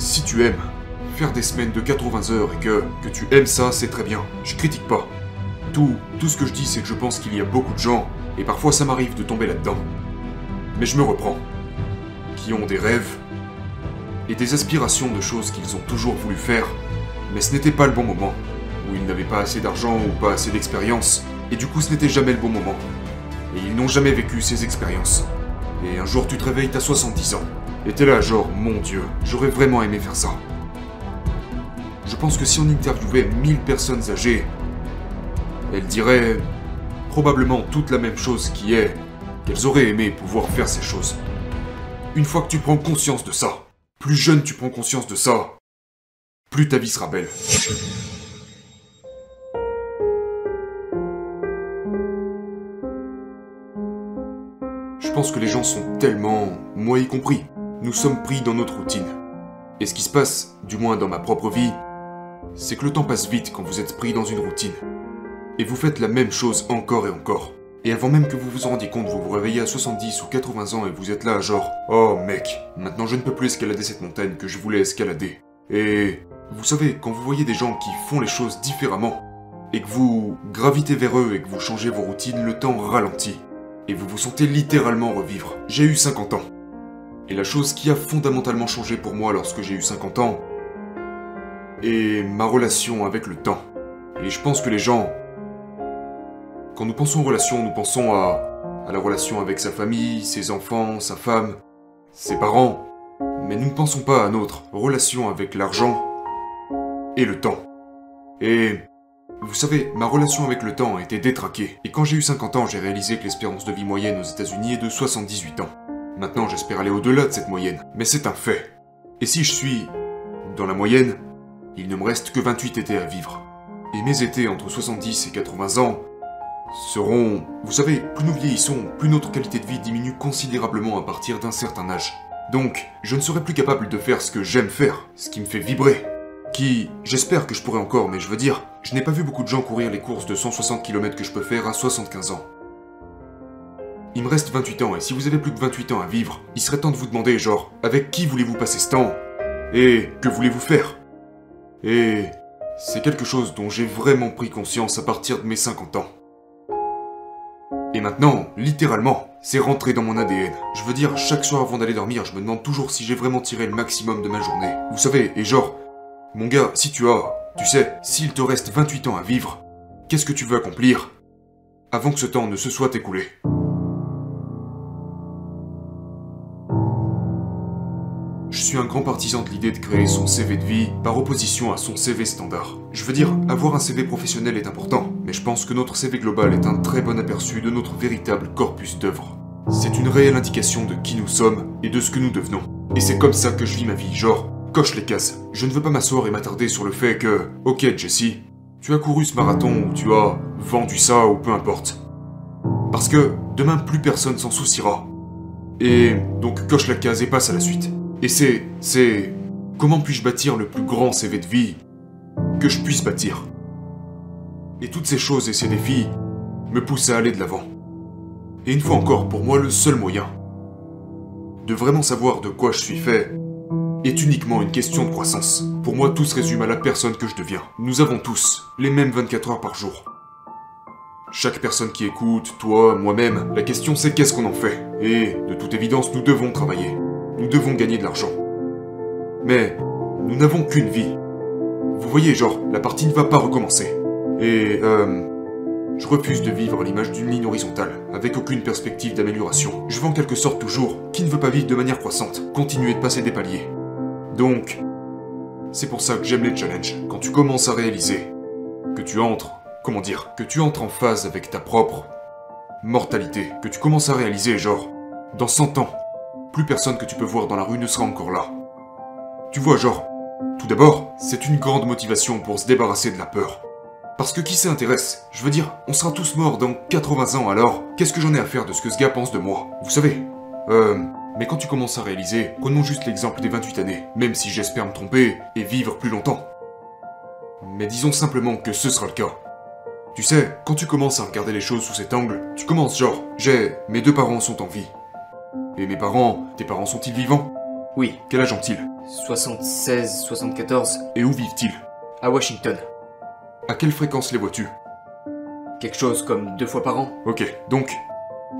si tu aimes faire des semaines de 80 heures et que, que tu aimes ça, c'est très bien. Je critique pas. Tout, tout ce que je dis, c'est que je pense qu'il y a beaucoup de gens, et parfois ça m'arrive de tomber là-dedans. Mais je me reprends. Qui ont des rêves et des aspirations de choses qu'ils ont toujours voulu faire, mais ce n'était pas le bon moment, où ils n'avaient pas assez d'argent ou pas assez d'expérience, et du coup ce n'était jamais le bon moment. Et ils n'ont jamais vécu ces expériences. Et un jour tu te réveilles, t'as 70 ans. Et là genre, mon dieu, j'aurais vraiment aimé faire ça. Je pense que si on interviewait 1000 personnes âgées, elles diraient probablement toute la même chose qui est qu'elles auraient aimé pouvoir faire ces choses. Une fois que tu prends conscience de ça, plus jeune tu prends conscience de ça, plus ta vie sera belle. Je pense que les gens sont tellement, moi y compris, nous sommes pris dans notre routine. Et ce qui se passe, du moins dans ma propre vie, c'est que le temps passe vite quand vous êtes pris dans une routine. Et vous faites la même chose encore et encore. Et avant même que vous vous en rendiez compte, vous vous réveillez à 70 ou 80 ans et vous êtes là genre Oh mec, maintenant je ne peux plus escalader cette montagne que je voulais escalader. Et vous savez, quand vous voyez des gens qui font les choses différemment, et que vous gravitez vers eux et que vous changez vos routines, le temps ralentit. Et vous vous sentez littéralement revivre. J'ai eu 50 ans. Et la chose qui a fondamentalement changé pour moi lorsque j'ai eu 50 ans est ma relation avec le temps. Et je pense que les gens quand nous pensons relation, nous pensons à, à la relation avec sa famille, ses enfants, sa femme, ses parents. Mais nous ne pensons pas à notre relation avec l'argent et le temps. Et vous savez, ma relation avec le temps a été détraquée. Et quand j'ai eu 50 ans, j'ai réalisé que l'espérance de vie moyenne aux États-Unis est de 78 ans. Maintenant, j'espère aller au-delà de cette moyenne, mais c'est un fait. Et si je suis dans la moyenne, il ne me reste que 28 étés à vivre. Et mes étés entre 70 et 80 ans seront... Vous savez, plus nous vieillissons, plus notre qualité de vie diminue considérablement à partir d'un certain âge. Donc, je ne serai plus capable de faire ce que j'aime faire, ce qui me fait vibrer. Qui, j'espère que je pourrai encore, mais je veux dire, je n'ai pas vu beaucoup de gens courir les courses de 160 km que je peux faire à 75 ans. Il me reste 28 ans, et si vous avez plus que 28 ans à vivre, il serait temps de vous demander, genre, avec qui voulez-vous passer ce temps Et que voulez-vous faire Et c'est quelque chose dont j'ai vraiment pris conscience à partir de mes 50 ans. Et maintenant, littéralement, c'est rentré dans mon ADN. Je veux dire, chaque soir avant d'aller dormir, je me demande toujours si j'ai vraiment tiré le maximum de ma journée. Vous savez, et genre, mon gars, si tu as, tu sais, s'il te reste 28 ans à vivre, qu'est-ce que tu veux accomplir avant que ce temps ne se soit écoulé? Suis un grand partisan de l'idée de créer son CV de vie par opposition à son CV standard. Je veux dire, avoir un CV professionnel est important, mais je pense que notre CV global est un très bon aperçu de notre véritable corpus d'œuvres. C'est une réelle indication de qui nous sommes et de ce que nous devenons. Et c'est comme ça que je vis ma vie, genre, coche les cases. Je ne veux pas m'asseoir et m'attarder sur le fait que, ok Jesse, tu as couru ce marathon ou tu as vendu ça ou peu importe. Parce que demain plus personne s'en souciera. Et donc coche la case et passe à la suite. Et c'est... c'est... Comment puis-je bâtir le plus grand CV de vie que je puisse bâtir? Et toutes ces choses et ces défis me poussent à aller de l'avant. Et une fois encore, pour moi, le seul moyen de vraiment savoir de quoi je suis fait est uniquement une question de croissance. Pour moi, tout se résume à la personne que je deviens. Nous avons tous les mêmes 24 heures par jour. Chaque personne qui écoute, toi, moi-même, la question c'est qu'est-ce qu'on en fait? Et, de toute évidence, nous devons travailler nous devons gagner de l'argent. Mais nous n'avons qu'une vie. Vous voyez, genre, la partie ne va pas recommencer. Et, euh... Je refuse de vivre l'image d'une ligne horizontale, avec aucune perspective d'amélioration. Je veux en quelque sorte toujours, qui ne veut pas vivre de manière croissante, continuer de passer des paliers. Donc, c'est pour ça que j'aime les challenges. Quand tu commences à réaliser que tu entres, comment dire, que tu entres en phase avec ta propre mortalité, que tu commences à réaliser, genre, dans 100 ans, plus personne que tu peux voir dans la rue ne sera encore là. Tu vois, genre, tout d'abord, c'est une grande motivation pour se débarrasser de la peur. Parce que qui s'intéresse? Je veux dire, on sera tous morts dans 80 ans alors, qu'est-ce que j'en ai à faire de ce que ce gars pense de moi? Vous savez Euh... Mais quand tu commences à réaliser, prenons juste l'exemple des 28 années, même si j'espère me tromper et vivre plus longtemps. Mais disons simplement que ce sera le cas. Tu sais, quand tu commences à regarder les choses sous cet angle, tu commences genre, j'ai, mes deux parents sont en vie, et mes parents, tes parents sont-ils vivants? Oui, Quel âge ont-ils? 76, 74, Et où vivent-ils? À Washington. À quelle fréquence les vois-tu? Quelque chose comme deux fois par an. Ok, donc,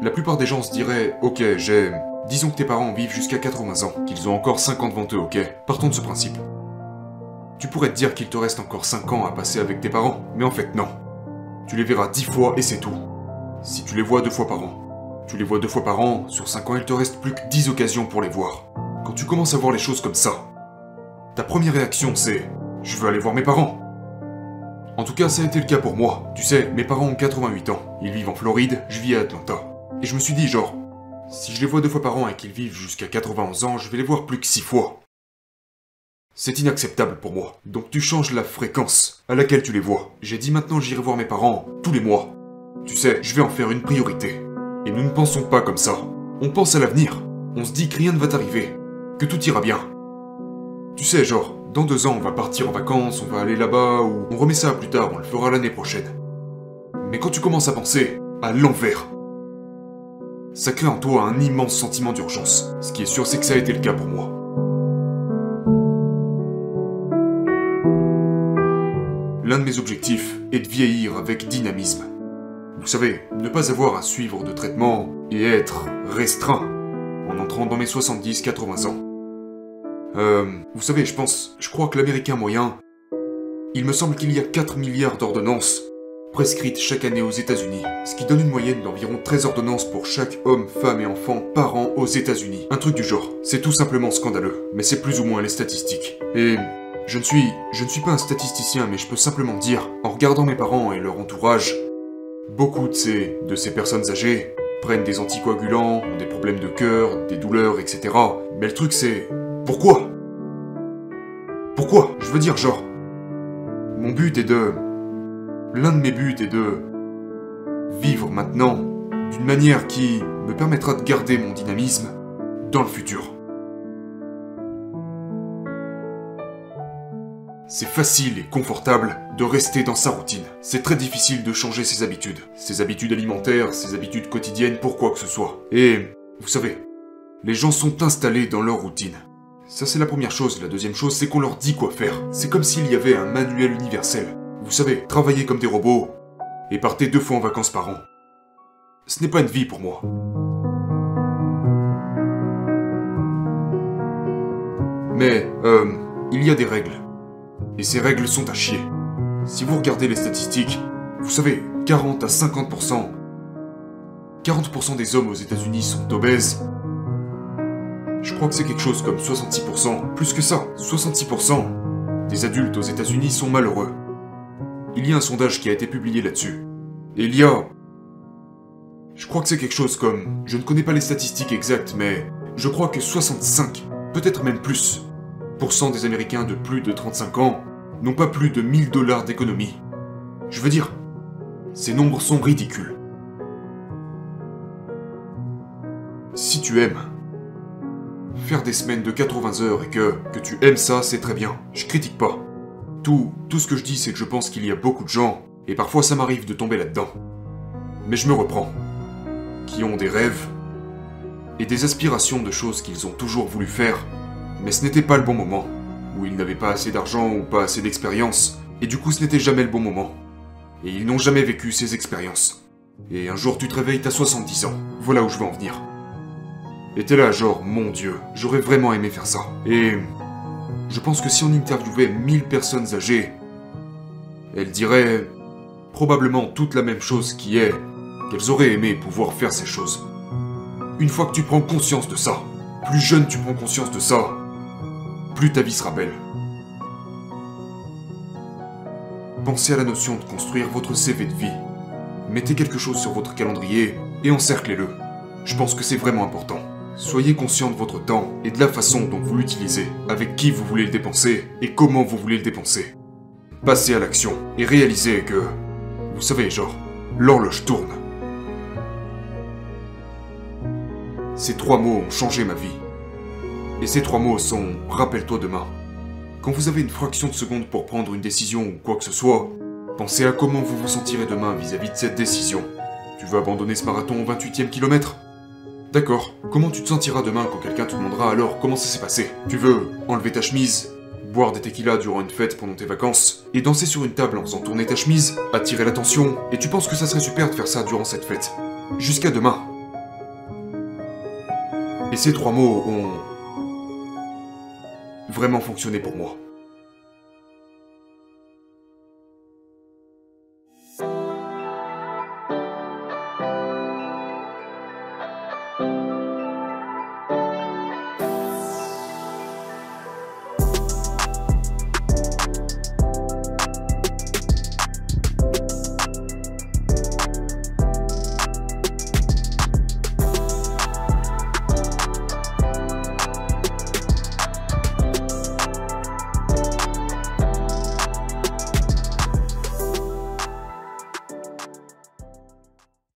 la plupart des gens se diraient Ok, j'ai. Disons que tes parents vivent jusqu'à 80 ans, qu'ils ont encore 5 ans devant eux, ok? Partons de ce principe. Tu pourrais te dire qu'il te reste encore 5 ans à passer avec tes parents, mais en fait, non. Tu les verras 10 fois et c'est tout. Si tu les vois deux fois par an. Tu les vois deux fois par an, sur 5 ans, il te reste plus que 10 occasions pour les voir. Quand tu commences à voir les choses comme ça, ta première réaction c'est Je veux aller voir mes parents. En tout cas, ça a été le cas pour moi. Tu sais, mes parents ont 88 ans. Ils vivent en Floride, je vis à Atlanta. Et je me suis dit, genre, si je les vois deux fois par an et qu'ils vivent jusqu'à 91 ans, je vais les voir plus que six fois. C'est inacceptable pour moi. Donc tu changes la fréquence à laquelle tu les vois. J'ai dit maintenant j'irai voir mes parents tous les mois. Tu sais, je vais en faire une priorité. Et nous ne pensons pas comme ça. On pense à l'avenir. On se dit que rien ne va t'arriver. Que tout ira bien. Tu sais, genre, dans deux ans, on va partir en vacances, on va aller là-bas, ou on remet ça plus tard, on le fera l'année prochaine. Mais quand tu commences à penser à l'envers, ça crée en toi un immense sentiment d'urgence. Ce qui est sûr, c'est que ça a été le cas pour moi. L'un de mes objectifs est de vieillir avec dynamisme. Vous savez, ne pas avoir à suivre de traitement et être restreint en entrant dans mes 70-80 ans. Euh, vous savez, je pense, je crois que l'Américain moyen, il me semble qu'il y a 4 milliards d'ordonnances prescrites chaque année aux États-Unis, ce qui donne une moyenne d'environ 13 ordonnances pour chaque homme, femme et enfant par an aux États-Unis. Un truc du genre. C'est tout simplement scandaleux, mais c'est plus ou moins les statistiques. Et je ne suis, je ne suis pas un statisticien, mais je peux simplement dire, en regardant mes parents et leur entourage, beaucoup de ces, personnes âgées prennent des anticoagulants, ont des problèmes de cœur, des douleurs, etc. Mais le truc c'est, pourquoi? Pourquoi? Je veux dire, genre, mon but est de, l'un de mes buts est de vivre maintenant d'une manière qui me permettra de garder mon dynamisme dans le futur. C'est facile et confortable de rester dans sa routine. C'est très difficile de changer ses habitudes. Ses habitudes alimentaires, ses habitudes quotidiennes pour quoi que ce soit. Et, vous savez, les gens sont installés dans leur routine. Ça c'est la première chose. La deuxième chose, c'est qu'on leur dit quoi faire. C'est comme s'il y avait un manuel universel. Vous savez, travailler comme des robots et partez deux fois en vacances par an. Ce n'est pas une vie pour moi. Mais, euh, il y a des règles. Et ces règles sont à chier. Si vous regardez les statistiques, vous savez, 40 à 50%, 40% des hommes aux États-Unis sont obèses. Je crois que c'est quelque chose comme 66%, plus que ça, 66% des adultes aux États-Unis sont malheureux. Il y a un sondage qui a été publié là-dessus. Et il y a... Je crois que c'est quelque chose comme... Je ne connais pas les statistiques exactes, mais je crois que 65, peut-être même plus, des Américains de plus de 35 ans n'ont pas plus de 1000 dollars d'économie. Je veux dire, ces nombres sont ridicules. Si tu aimes faire des semaines de 80 heures et que, que tu aimes ça, c'est très bien. Je critique pas. Tout, tout ce que je dis, c'est que je pense qu'il y a beaucoup de gens, et parfois ça m'arrive de tomber là-dedans. Mais je me reprends. Qui ont des rêves et des aspirations de choses qu'ils ont toujours voulu faire, mais ce n'était pas le bon moment. Ou ils n'avaient pas assez d'argent ou pas assez d'expérience, et du coup ce n'était jamais le bon moment. Et ils n'ont jamais vécu ces expériences. Et un jour tu te réveilles, t'as 70 ans. Voilà où je veux en venir. Et t'es là, genre, mon dieu, j'aurais vraiment aimé faire ça. Et je pense que si on interviewait 1000 personnes âgées, elles diraient probablement toute la même chose qui est qu'elles auraient aimé pouvoir faire ces choses. Une fois que tu prends conscience de ça, plus jeune tu prends conscience de ça, plus ta vie sera belle. Pensez à la notion de construire votre CV de vie. Mettez quelque chose sur votre calendrier et encerclez-le. Je pense que c'est vraiment important. Soyez conscient de votre temps et de la façon dont vous l'utilisez, avec qui vous voulez le dépenser et comment vous voulez le dépenser. Passez à l'action et réalisez que, vous savez, genre, l'horloge tourne. Ces trois mots ont changé ma vie. Et ces trois mots sont rappelle-toi demain. Quand vous avez une fraction de seconde pour prendre une décision ou quoi que ce soit, pensez à comment vous vous sentirez demain vis-à-vis de cette décision. Tu veux abandonner ce marathon au 28e kilomètre? D'accord. Comment tu te sentiras demain quand quelqu'un te demandera alors comment ça s'est passé? Tu veux enlever ta chemise, boire des tequilas durant une fête pendant tes vacances, et danser sur une table en faisant tourner ta chemise, attirer l'attention, et tu penses que ça serait super de faire ça durant cette fête? Jusqu'à demain. Et ces trois mots ont vraiment fonctionné pour moi.